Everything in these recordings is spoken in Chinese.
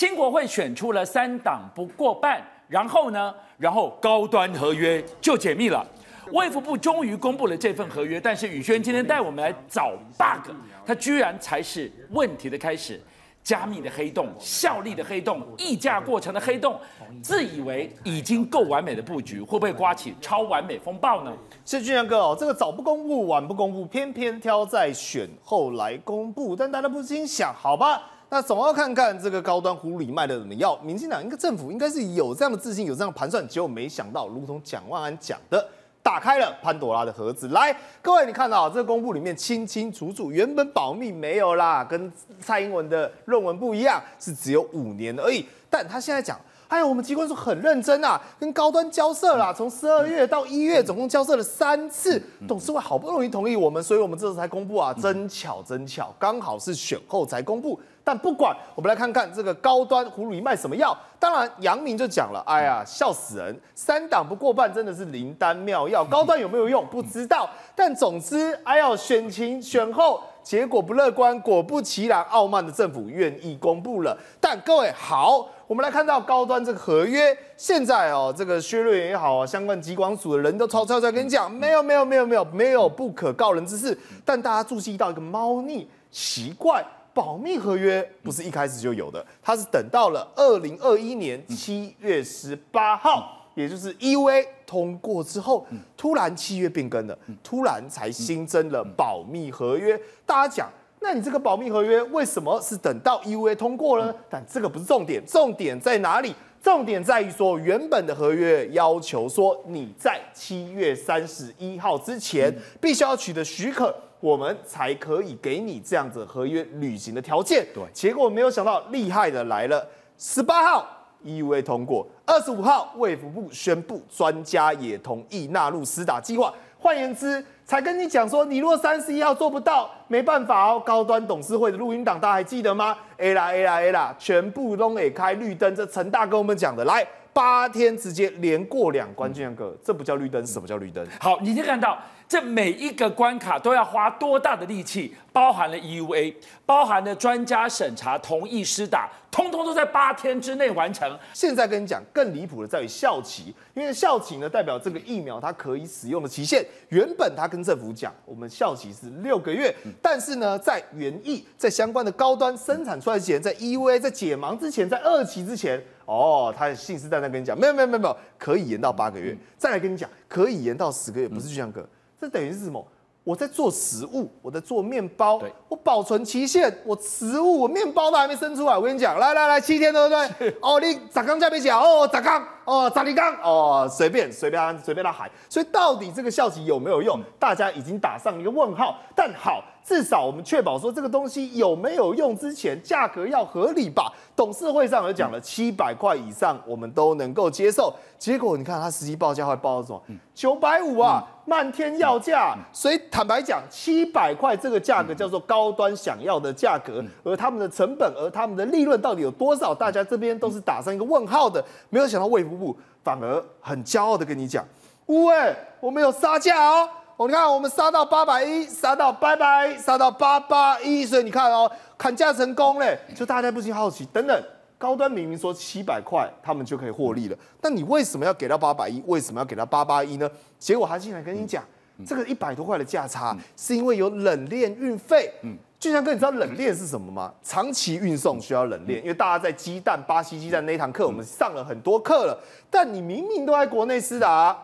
新国会选出了三党不过半，然后呢，然后高端合约就解密了。卫福部终于公布了这份合约，但是宇轩今天带我们来找 bug，它居然才是问题的开始。加密的黑洞、效力的黑洞、溢价过程的黑洞，自以为已经够完美的布局，会不会刮起超完美风暴呢？是俊阳哥哦，这个早不公布，晚不公布，偏偏挑在选后来公布，但大家不禁想，好吧，那总要看看这个高端葫芦里卖的怎么样。民进党应该政府应该是有这样的自信，有这样的盘算，结果没想到，如同蒋万安讲的。打开了潘朵拉的盒子，来，各位，你看到这个公布里面清清楚楚，原本保密没有啦，跟蔡英文的论文不一样，是只有五年而已。但他现在讲，哎呀，我们机关署很认真啊，跟高端交涉啦，从十二月到一月，总共交涉了三次，董事会好不容易同意我们，所以我们这次才公布啊，真巧真巧，刚好是选后才公布。但不管，我们来看看这个高端葫芦里卖什么药。当然，杨明就讲了，哎呀，笑死人，三党不过半真的是灵丹妙药。高端有没有用？不知道。但总之，哎呀，选情选后结果不乐观，果不其然，傲慢的政府愿意公布了。但各位好，我们来看到高端这个合约，现在哦，这个薛瑞元也好啊，相关疾管署的人都抄抄出来跟你讲，没有没有没有没有没有不可告人之事。但大家注意到一个猫腻习惯。保密合约不是一开始就有的，它是等到了二零二一年七月十八号，也就是 EUA 通过之后，突然契约变更了，突然才新增了保密合约。大家讲，那你这个保密合约为什么是等到 EUA 通过呢？但这个不是重点，重点在哪里？重点在于说，原本的合约要求说你在七月三十一号之前必须要取得许可。我们才可以给你这样子合约履行的条件。对，结果没有想到厉害的来了，十八号 EUA 通过，二十五号卫福部宣布专家也同意纳入施打计划。换言之，才跟你讲说，你若三十一号做不到，没办法哦。高端董事会的录音档大家还记得吗？A 啦 A 啦 A 啦，全部都给开绿灯。这陈大跟我们讲的，来八天直接连过两关，这样个，这不叫绿灯，什么叫绿灯？好，你先看到。这每一个关卡都要花多大的力气，包含了 EUA，包含了专家审查、同意施打，通通都在八天之内完成。现在跟你讲，更离谱的在于效期，因为效期呢代表这个疫苗它可以使用的期限，原本他跟政府讲，我们效期是六个月，但是呢，在原意在相关的高端生产出来之前，在 EUA 在解盲之前，在二期之前，哦，他信誓旦旦跟你讲，没有没有没有没有，可以延到八个月，再来跟你讲，可以延到十个月，不是巨像哥。这等于是什么？我在做食物，我在做面包，对我保存期限，我食物，我面包都还没生出来。我跟你讲，来来来，七天对不对？哦，你咋刚加没讲？哦，咋刚？哦，咋你刚？哦，随便随便随便他喊。所以到底这个效期有没有用？大家已经打上一个问号。但好。至少我们确保说这个东西有没有用之前，价格要合理吧。董事会上有讲了，七百块以上我们都能够接受。结果你看它实际报价会报到什么？九百五啊，漫天要价。所以坦白讲，七百块这个价格叫做高端想要的价格，而他们的成本，而他们的利润到底有多少？大家这边都是打上一个问号的。没有想到卫福部反而很骄傲的跟你讲，喂，我们有杀价哦。我你看，我们杀到八百一，杀到拜拜，杀到八八一，所以你看哦，砍价成功嘞，就大家不禁好奇，等等，高端明明说七百块他们就可以获利了，那你为什么要给到八百一？为什么要给到八八一呢？结果他进来跟你讲，这个一百多块的价差是因为有冷链运费。嗯，就像哥，你知道冷链是什么吗？长期运送需要冷链，因为大家在鸡蛋、巴西鸡蛋那堂课我们上了很多课了，但你明明都在国内施打，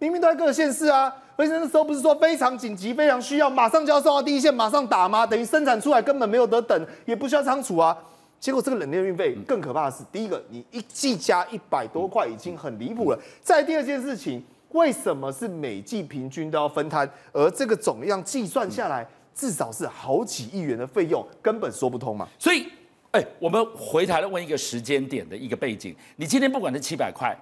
明明都在各县市啊。所以那时候不是说非常紧急、非常需要，马上就要送到第一线，马上打吗？等于生产出来根本没有得等，也不需要仓储啊。结果这个冷链运费更可怕的是，第一个，你一季加一百多块已经很离谱了。再第二件事情，为什么是每季平均都要分摊？而这个总量计算下来，至少是好几亿元的费用，根本说不通嘛。所以，哎，我们回台来问一个时间点的一个背景，你今天不管是七百块、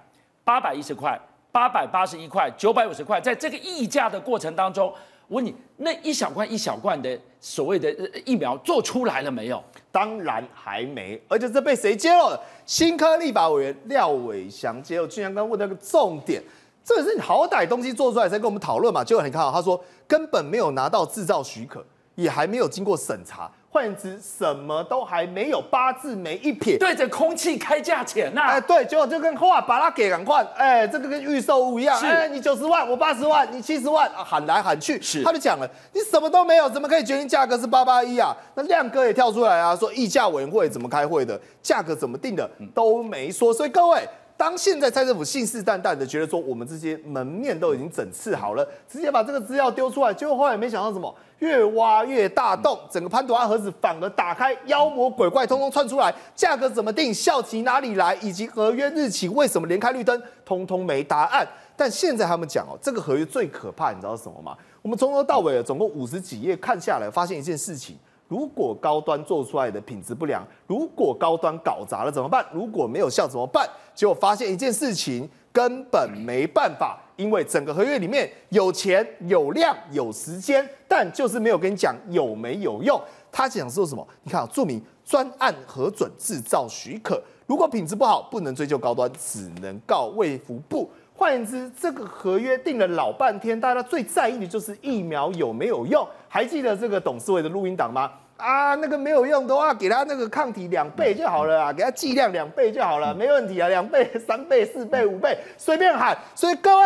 八百一十块。八百八十一块，九百五十块，在这个溢价的过程当中，我问你，那一小罐一小罐的所谓的疫苗做出来了没有？当然还没，而且这被谁揭露了？新科立法委员廖伟翔揭露。俊相刚问那个重点，这个是你好歹东西做出来才跟我们讨论嘛？结果你看到他说根本没有拿到制造许可，也还没有经过审查。换言之，什么都还没有，八字没一撇，对着空气开价钱呐！哎，对，结果就跟话把它给赶快，哎，这个跟预售屋一样，哎，你九十万，我八十万，你七十万，啊，喊来喊去，是，他就讲了，你什么都没有，怎么可以决定价格是八八一啊？那亮哥也跳出来啊，说议价委员会怎么开会的，价格怎么定的？都没说，所以各位。当现在蔡政府信誓旦旦的觉得说我们这些门面都已经整治好了，直接把这个资料丢出来，结果后来没想到什么，越挖越大洞，整个潘多拉盒子反而打开，妖魔鬼怪通通窜出来，价格怎么定，效期哪里来，以及合约日期为什么连开绿灯，通通没答案。但现在他们讲哦，这个合约最可怕，你知道什么吗？我们从头到尾总共五十几页看下来，发现一件事情。如果高端做出来的品质不良，如果高端搞砸了怎么办？如果没有效怎么办？结果发现一件事情，根本没办法，因为整个合约里面有钱、有量、有时间，但就是没有跟你讲有没有用。他想说什么？你看啊，注明专案核准制造许可，如果品质不好，不能追究高端，只能告卫福部。换言之，这个合约定了老半天，大家最在意的就是疫苗有没有用。还记得这个董事会的录音档吗？啊，那个没有用的话，给他那个抗体两倍就好了啊，给他剂量两倍就好了，没问题啊，两倍、三倍、四倍、五倍，随便喊。所以各位。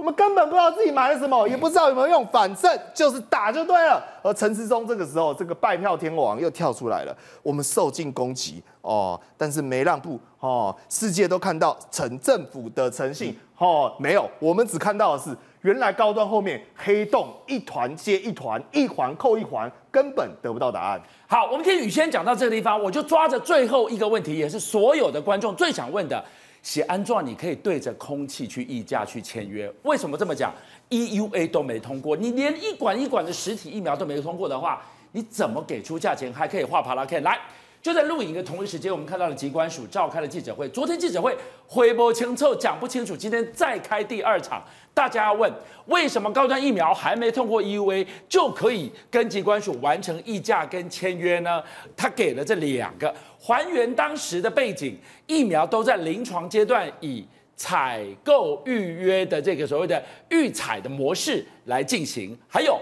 我们根本不知道自己买了什么，也不知道有没有用，反正就是打就对了。而陈时中这个时候，这个拜票天王又跳出来了，我们受尽攻击哦，但是没让步哦，世界都看到陈政府的诚信哦，没有，我们只看到的是原来高端后面黑洞一团接一团，一环扣一环，根本得不到答案。好，我们听宇轩讲到这个地方，我就抓着最后一个问题，也是所有的观众最想问的。写安装，你可以对着空气去议价去签约。为什么这么讲？EUA 都没通过，你连一管一管的实体疫苗都没通过的话，你怎么给出价钱？还可以画帕拉 K 来。就在录影的同一时间，我们看到了疾管署召开了记者会。昨天记者会回不清楚，讲不清楚。今天再开第二场，大家要问为什么高端疫苗还没通过 EUA 就可以跟疾管署完成议价跟签约呢？他给了这两个还原当时的背景，疫苗都在临床阶段，以采购预约的这个所谓的预采的模式来进行，还有。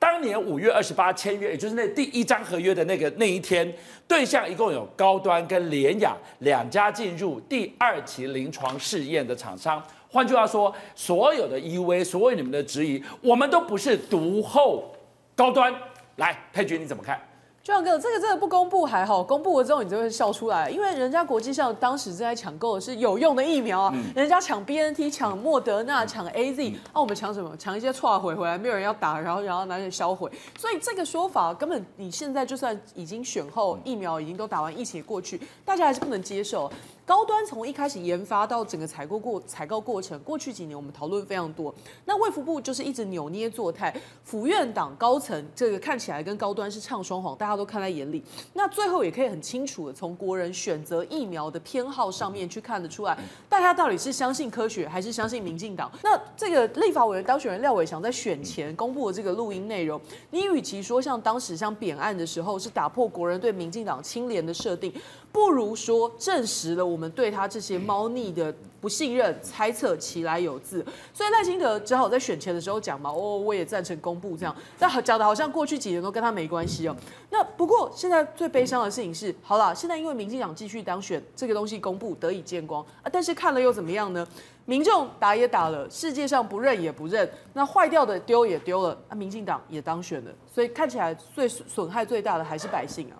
当年五月二十八签约，也就是那第一张合约的那个那一天，对象一共有高端跟联雅两家进入第二期临床试验的厂商。换句话说，所有的 EUA，所有你们的质疑，我们都不是独后高端。来，佩君你怎么看？壮哥，这个真的不公布还好，公布了之后你就会笑出来，因为人家国际上当时正在抢购的是有用的疫苗啊，嗯、人家抢 BNT、抢莫德纳、抢 AZ，那、嗯啊、我们抢什么？抢一些错回回来，没有人要打，然后然后拿去销毁。所以这个说法根本你现在就算已经选后，疫苗已经都打完，疫情也过去，大家还是不能接受。高端从一开始研发到整个采购过采购过程，过去几年我们讨论非常多。那卫福部就是一直扭捏作态，府院党高层这个看起来跟高端是唱双簧，大家都看在眼里。那最后也可以很清楚的从国人选择疫苗的偏好上面去看得出来，大家到底是相信科学还是相信民进党？那这个立法委员当选人廖伟翔在选前公布的这个录音内容，你与其说像当时像扁案的时候是打破国人对民进党清廉的设定。不如说证实了我们对他这些猫腻的不信任、猜测其来有自，所以赖清德只好在选前的时候讲嘛，哦，我也赞成公布这样，但讲的好像过去几年都跟他没关系哦。那不过现在最悲伤的事情是，好了，现在因为民进党继续当选，这个东西公布得以见光啊，但是看了又怎么样呢？民众打也打了，世界上不认也不认，那坏掉的丢也丢了啊，民进党也当选了，所以看起来最损害最大的还是百姓啊。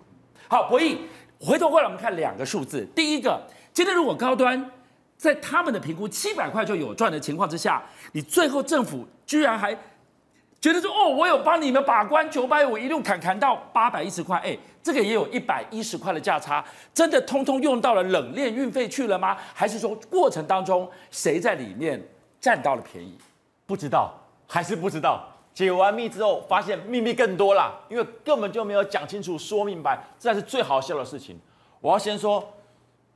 好，博弈。回头过来，我们看两个数字。第一个，今天如果高端在他们的评估七百块就有赚的情况之下，你最后政府居然还觉得说，哦，我有帮你们把关，九百五一路砍砍到八百一十块，哎，这个也有一百一十块的价差，真的通通用到了冷链运费去了吗？还是说过程当中谁在里面占到了便宜？不知道，还是不知道。解完密之后，发现秘密更多啦，因为根本就没有讲清楚、说明白，这才是最好笑的事情。我要先说，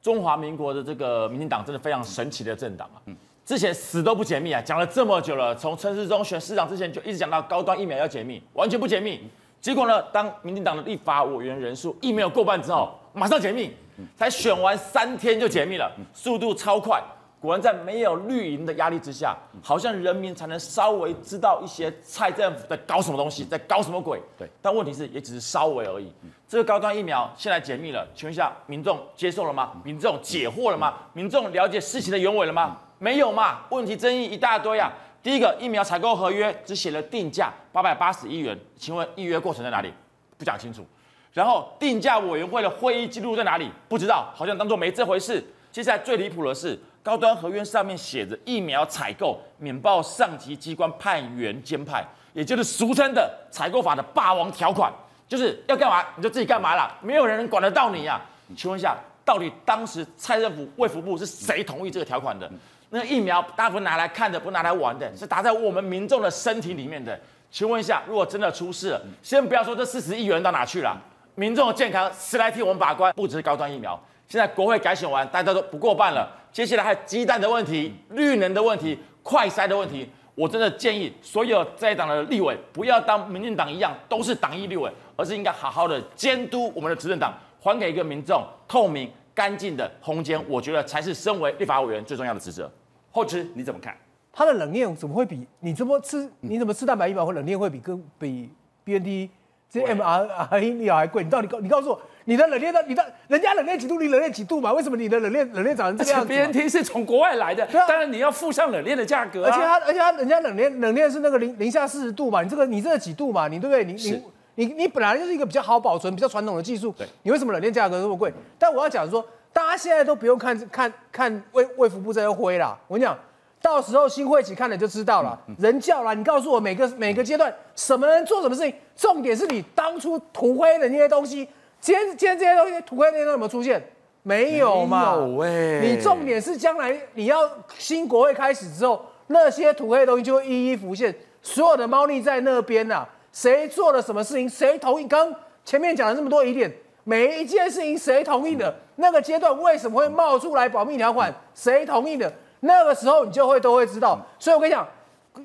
中华民国的这个民进党真的非常神奇的政党啊！嗯，之前死都不解密啊，讲了这么久了，从陈世忠选市长之前就一直讲到高端疫苗要解密，完全不解密。结果呢，当民进党的立法委员人数一没有过半之后，马上解密，才选完三天就解密了，速度超快。果然在没有绿营的压力之下，好像人民才能稍微知道一些蔡政府在搞什么东西，在搞什么鬼。对，但问题是也只是稍微而已。这个高端疫苗现在解密了，请问一下，民众接受了吗？民众解惑了吗？民众了解事情的原委了吗？没有嘛？问题争议一大堆啊。第一个，疫苗采购合约只写了定价八百八十亿元，请问预约过程在哪里？不讲清楚。然后定价委员会的会议记录在哪里？不知道，好像当做没这回事。接下来最离谱的是，高端合约上面写着疫苗采购免报上级机关派员监派，也就是俗称的采购法的霸王条款，就是要干嘛你就自己干嘛啦，没有人能管得到你呀、啊。请问一下，到底当时蔡政府卫福部是谁同意这个条款的？那疫苗大部分拿来看的，不拿来玩的，是打在我们民众的身体里面的。请问一下，如果真的出事了，先不要说这四十亿元到哪去了？民众的健康谁来替我们把关？不只是高端疫苗，现在国会改选完，大家都不过半了。接下来还有鸡蛋的问题、绿能的问题、快筛的问题。我真的建议所有在党的立委不要当民进党一样都是党意立委，而是应该好好的监督我们的执政党，还给一个民众透明干净的空间。我觉得才是身为立法委员最重要的职责。后知你怎么看？它的冷链怎么会比你怎么吃？你怎么吃蛋白疫苗或冷链会比跟比 BNT？这 mRNA 疫苗还贵，你到底告你告诉我，你的冷链的，你的人家冷链几度，你冷链几度嘛？为什么你的冷链冷链长成这样子？BNT 是从国外来的，啊、当然你要付上冷链的价格、啊。而且他，而且他，人家冷链冷链是那个零零下四十度嘛？你这个你这个几度嘛？你对不对？你你你你本来就是一个比较好保存、比较传统的技术，对，你为什么冷链价格这么贵？但我要讲说，大家现在都不用看看看卫卫福部这些灰啦，我跟你讲。到时候新会起看了就知道了，人叫了，你告诉我每个每个阶段什么人做什么事情，重点是你当初涂灰的那些东西，今天今天这些东西涂灰那些都有没有出现？没有嘛？有欸、你重点是将来你要新国会开始之后，那些土黑的东西就会一一浮现，所有的猫腻在那边呐、啊，谁做了什么事情，谁同意？刚前面讲了这么多疑点，每一件事情谁同意的？那个阶段为什么会冒出来保密条款？谁同意的？那个时候你就会都会知道，所以我跟你讲，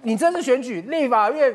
你这次选举立法院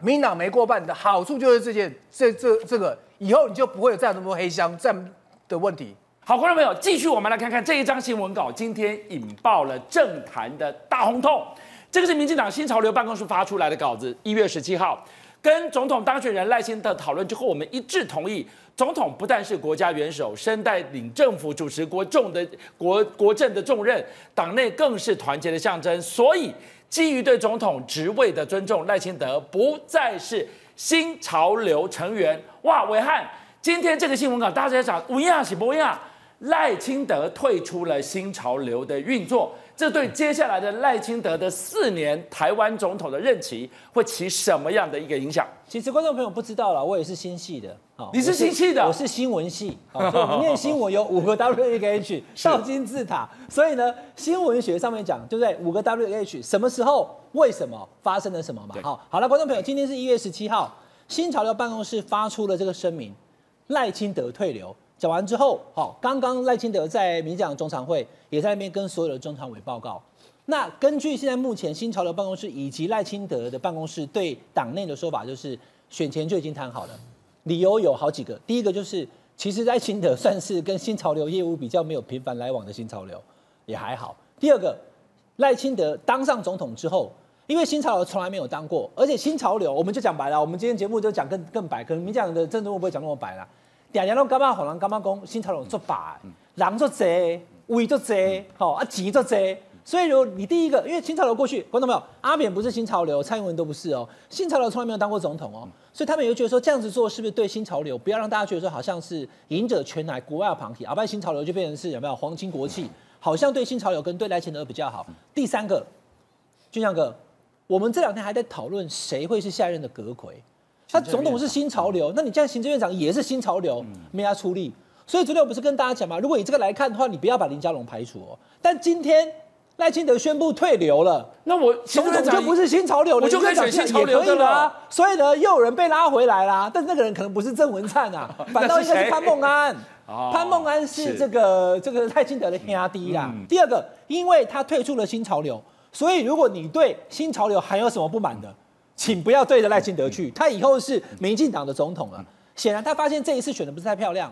民党没过半的好处就是这件这这这个以后你就不会有这样那么多黑箱这样的问题。好，观众朋友，继续我们来看看这一张新闻稿，今天引爆了政坛的大轰动。这个是民进党新潮流办公室发出来的稿子，一月十七号。跟总统当选人赖清德讨论之后，我们一致同意，总统不但是国家元首，身带领政府主持国重的国国政的重任，党内更是团结的象征。所以，基于对总统职位的尊重，赖清德不再是新潮流成员。哇，伟汉，今天这个新闻稿大家在讲，乌亚是不一样，赖清德退出了新潮流的运作。这对接下来的赖清德的四年台湾总统的任期会起什么样的一个影响？其实观众朋友不知道了，我也是新系的。你是新系的？我是新闻系。我念新闻有五个 W 一个 H，倒金字塔。所以呢，新闻学上面讲，对不对？五个 W H，什么时候、为什么发生了什么嘛？好，好了，观众朋友，今天是一月十七号，新潮流办公室发出了这个声明，赖清德退流。讲完之后，好，刚刚赖清德在民进党中常会也在那边跟所有的中常委报告。那根据现在目前新潮流办公室以及赖清德的办公室对党内的说法，就是选前就已经谈好了。理由有好几个，第一个就是其实赖清德算是跟新潮流业务比较没有频繁来往的新潮流，也还好。第二个，赖清德当上总统之后，因为新潮流从来没有当过，而且新潮流我们就讲白了，我们今天节目就讲更更白，可能民进党的政治会不会讲那么白了？两年都干嘛？好人干嘛讲？新潮流做把，人做贼，位做贼，好啊，钱做贼。所以如果你第一个，因为新潮流过去，观众朋友，阿扁不是新潮流，蔡英文都不是哦。新潮流从来没有当过总统哦，所以他们也会觉得说这样子做是不是对新潮流？不要让大家觉得说好像是赢者全来，国外的旁体，阿拜新潮流就变成是有没有皇亲国戚？好像对新潮流跟对赖清德比较好。第三个，俊相哥，我们这两天还在讨论谁会是下一任的阁揆。他总统是新潮流，那你这样行政院长也是新潮流，没他出力。所以昨天我不是跟大家讲嘛，如果以这个来看的话，你不要把林佳龙排除哦。但今天赖清德宣布退流了，那我总统就不是新潮流了，我就可以选新潮流的了。所以呢，又有人被拉回来啦。但那个人可能不是郑文灿啊，反倒应该是潘孟安。潘孟安是这个这个赖清德的压低啦。第二个，因为他退出了新潮流，所以如果你对新潮流还有什么不满的？请不要对着赖清德去，他以后是民进党的总统了。显然他发现这一次选的不是太漂亮，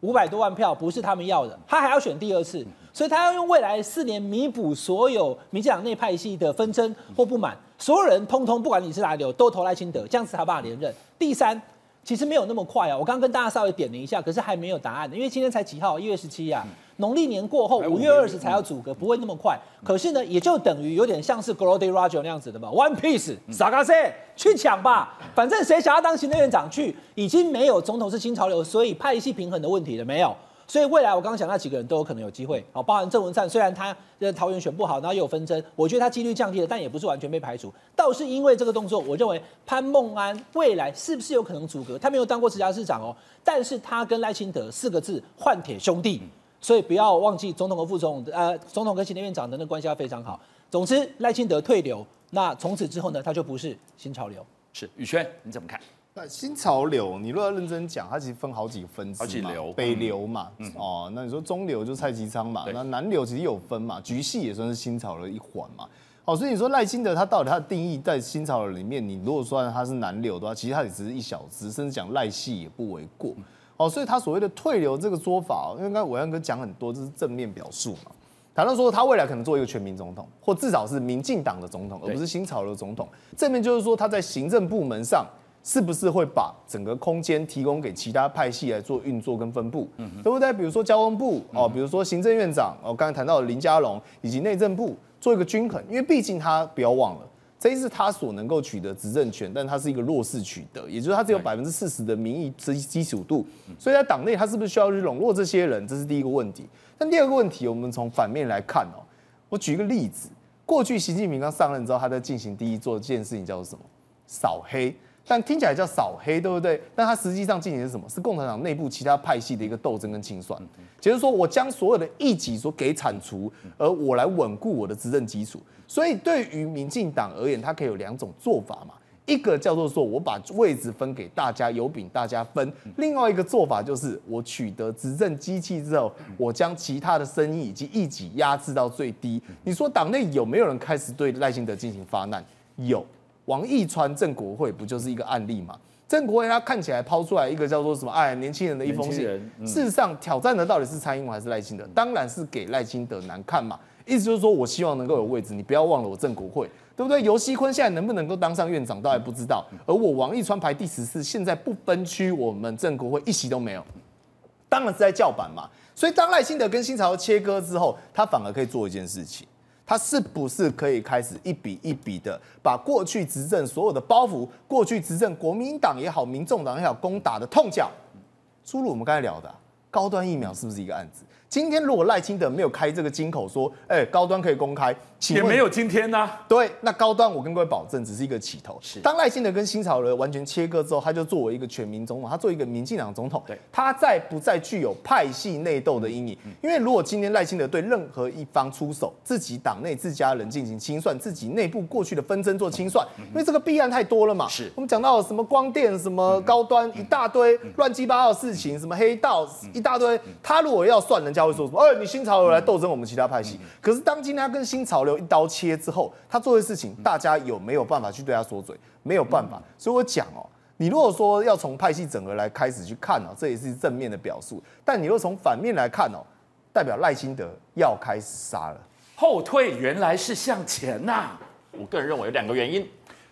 五百多万票不是他们要的，他还要选第二次，所以他要用未来四年弥补所有民进党内派系的纷争或不满，所有人通通不管你是哪里，都投赖清德，这样子才有办法连任。第三，其实没有那么快啊，我刚刚跟大家稍微点了一下，可是还没有答案的，因为今天才几号？一月十七啊。农历年过后，五月二十才要组阁，不会那么快。可是呢，也就等于有点像是 Goldy Roger 那样子的嘛，One Piece，萨卡塞去抢吧，反正谁想要当行政院长去，已经没有总统是新潮流，所以派系平衡的问题了没有。所以未来我刚刚讲那几个人都有可能有机会，好，包含郑文灿，虽然他的桃园选不好，然后又有纷争，我觉得他几率降低了，但也不是完全被排除。倒是因为这个动作，我认为潘孟安未来是不是有可能阻隔？他没有当过直辖市长哦，但是他跟赖清德四个字换铁兄弟。所以不要忘记总统和副总统，呃，总统跟行政院长的那关系要非常好。总之，赖清德退流，那从此之后呢，他就不是新潮流。是宇轩，你怎么看？那新潮流，你如果要认真讲，它其实分好几个分支嘛，好几流，北流嘛，嗯、哦，那你说中流就蔡其昌嘛，那南流其实有分嘛，菊系也算是新潮流的一环嘛。哦，所以你说赖清德他到底他的定义在新潮流里面，你如果说他是南流的话，其实他也只是一小支，甚至讲赖系也不为过。哦，所以他所谓的退流这个说法，因为刚才暐瀚哥讲很多，这是正面表述嘛。谈到说他未来可能做一个全民总统，或至少是民进党的总统，而不是新潮流总统。正面就是说他在行政部门上是不是会把整个空间提供给其他派系来做运作跟分布，嗯，对不对？比如说交通部哦，比如说行政院长哦，刚才谈到的林佳龙以及内政部做一个均衡，因为毕竟他不要忘了。这一次他所能够取得执政权，但他是一个弱势取得，也就是他只有百分之四十的民意基基础度，所以在党内他是不是需要去笼络这些人？这是第一个问题。但第二个问题，我们从反面来看哦，我举一个例子，过去习近平刚上任之后，他在进行第一做一件事情叫做什么？扫黑。但听起来叫扫黑，对不对？但他实际上进行的是什么？是共产党内部其他派系的一个斗争跟清算。也就是说，我将所有的异己所给铲除，而我来稳固我的执政基础。所以，对于民进党而言，它可以有两种做法嘛。一个叫做说我把位置分给大家，有饼大家分；另外一个做法就是我取得执政机器之后，我将其他的声音以及异己压制到最低。你说党内有没有人开始对赖清德进行发难？有。王义川郑国会不就是一个案例嘛？郑国会他看起来抛出来一个叫做什么？哎，年轻人的一封信。嗯、事实上，挑战的到底是蔡英文还是赖清德？当然是给赖清德难看嘛。意思就是说我希望能够有位置，你不要忘了我郑国会，对不对？尤锡坤现在能不能够当上院长，倒还不知道。而我王义川排第十四，现在不分区，我们郑国会一席都没有，当然是在叫板嘛。所以当赖清德跟新潮切割之后，他反而可以做一件事情。他是不是可以开始一笔一笔的把过去执政所有的包袱，过去执政国民党也好，民众党也好，攻打的痛脚，出入我们刚才聊的高端疫苗是不是一个案子？今天如果赖清德没有开这个金口说，哎、欸，高端可以公开，也没有今天呢、啊。对，那高端我跟各位保证，只是一个起头。是，当赖清德跟新潮流完全切割之后，他就作为一个全民总统，他作为一个民进党总统。对，他再不再具有派系内斗的阴影？因为如果今天赖清德对任何一方出手，自己党内自家人进行清算，自己内部过去的纷争做清算，因为这个弊案太多了嘛。是，我们讲到什么光电、什么高端一大堆乱七八糟的事情，什么黑道一大堆，他如果要算人家。会说什么？哎，你新潮流来斗争我们其他派系。可是当今天他跟新潮流一刀切之后，他做的事情，大家有没有办法去对他说嘴？没有办法。所以我讲哦，你如果说要从派系整合来开始去看哦，这也是正面的表述。但你若从反面来看哦，代表赖清德要开始杀了。后退原来是向前呐！我个人认为有两个原因。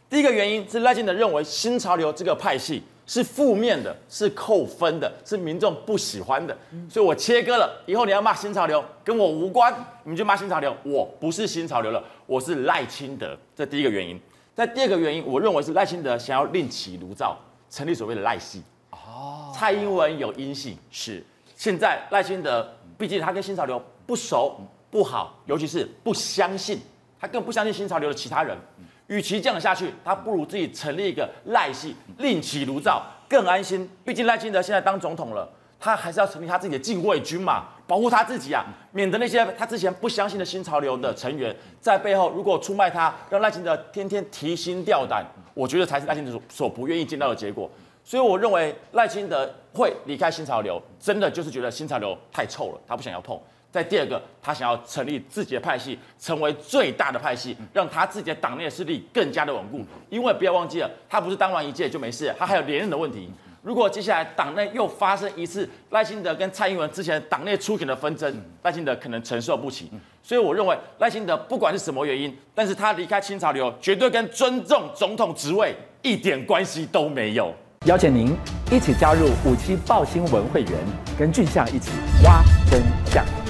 第一个原因是赖清德认为新潮流这个派系。是负面的，是扣分的，是民众不喜欢的，所以我切割了。以后你要骂新潮流，跟我无关，你们就骂新潮流。我不是新潮流了，我是赖清德。这第一个原因。在第二个原因，我认为是赖清德想要另起炉灶，成立所谓的赖系。哦，蔡英文有阴性，是。现在赖清德，毕竟他跟新潮流不熟不好，尤其是不相信，他更不相信新潮流的其他人。与其这样下去，他不如自己成立一个赖系，另起炉灶，更安心。毕竟赖清德现在当总统了，他还是要成立他自己的禁卫军嘛，保护他自己啊，免得那些他之前不相信的新潮流的成员在背后如果出卖他，让赖清德天天提心吊胆，我觉得才是赖清德所不愿意见到的结果。所以我认为赖清德会离开新潮流，真的就是觉得新潮流太臭了，他不想要碰。再第二个，他想要成立自己的派系，成为最大的派系，让他自己的党内势力更加的稳固。因为不要忘记了，他不是当完一届就没事，他还有连任的问题。如果接下来党内又发生一次赖清德跟蔡英文之前党内出选的纷争，赖清德可能承受不起。所以我认为赖清德不管是什么原因，但是他离开清朝流，绝对跟尊重总统职位一点关系都没有。邀请您一起加入五七报新闻会员，跟俊相一起挖真相。